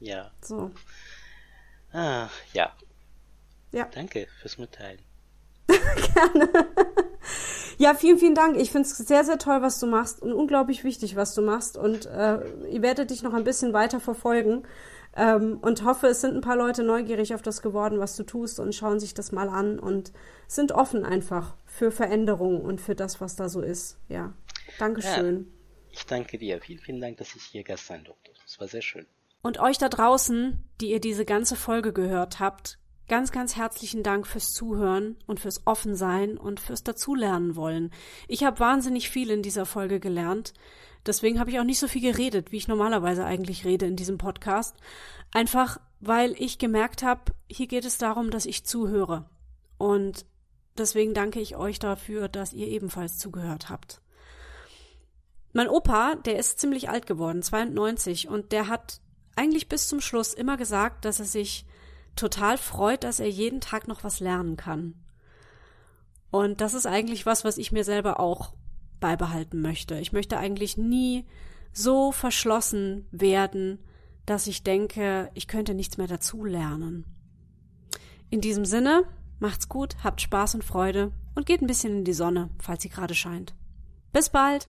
ja. So. Ah, ja. Ja. Danke fürs Mitteilen. Gerne. ja, vielen, vielen Dank. Ich finde es sehr, sehr toll, was du machst und unglaublich wichtig, was du machst. Und äh, ich werde dich noch ein bisschen weiter verfolgen ähm, und hoffe, es sind ein paar Leute neugierig auf das geworden, was du tust und schauen sich das mal an und sind offen einfach für Veränderungen und für das, was da so ist. Ja, Dankeschön. Ja, ich danke dir. Vielen, vielen Dank, dass ich hier Gast sein durfte. Das war sehr schön. Und euch da draußen, die ihr diese ganze Folge gehört habt, ganz, ganz herzlichen Dank fürs Zuhören und fürs Offensein und fürs Dazulernen wollen. Ich habe wahnsinnig viel in dieser Folge gelernt. Deswegen habe ich auch nicht so viel geredet, wie ich normalerweise eigentlich rede in diesem Podcast. Einfach, weil ich gemerkt habe, hier geht es darum, dass ich zuhöre. Und Deswegen danke ich euch dafür, dass ihr ebenfalls zugehört habt. Mein Opa, der ist ziemlich alt geworden, 92, und der hat eigentlich bis zum Schluss immer gesagt, dass er sich total freut, dass er jeden Tag noch was lernen kann. Und das ist eigentlich was, was ich mir selber auch beibehalten möchte. Ich möchte eigentlich nie so verschlossen werden, dass ich denke, ich könnte nichts mehr dazu lernen. In diesem Sinne, Macht's gut, habt Spaß und Freude und geht ein bisschen in die Sonne, falls sie gerade scheint. Bis bald!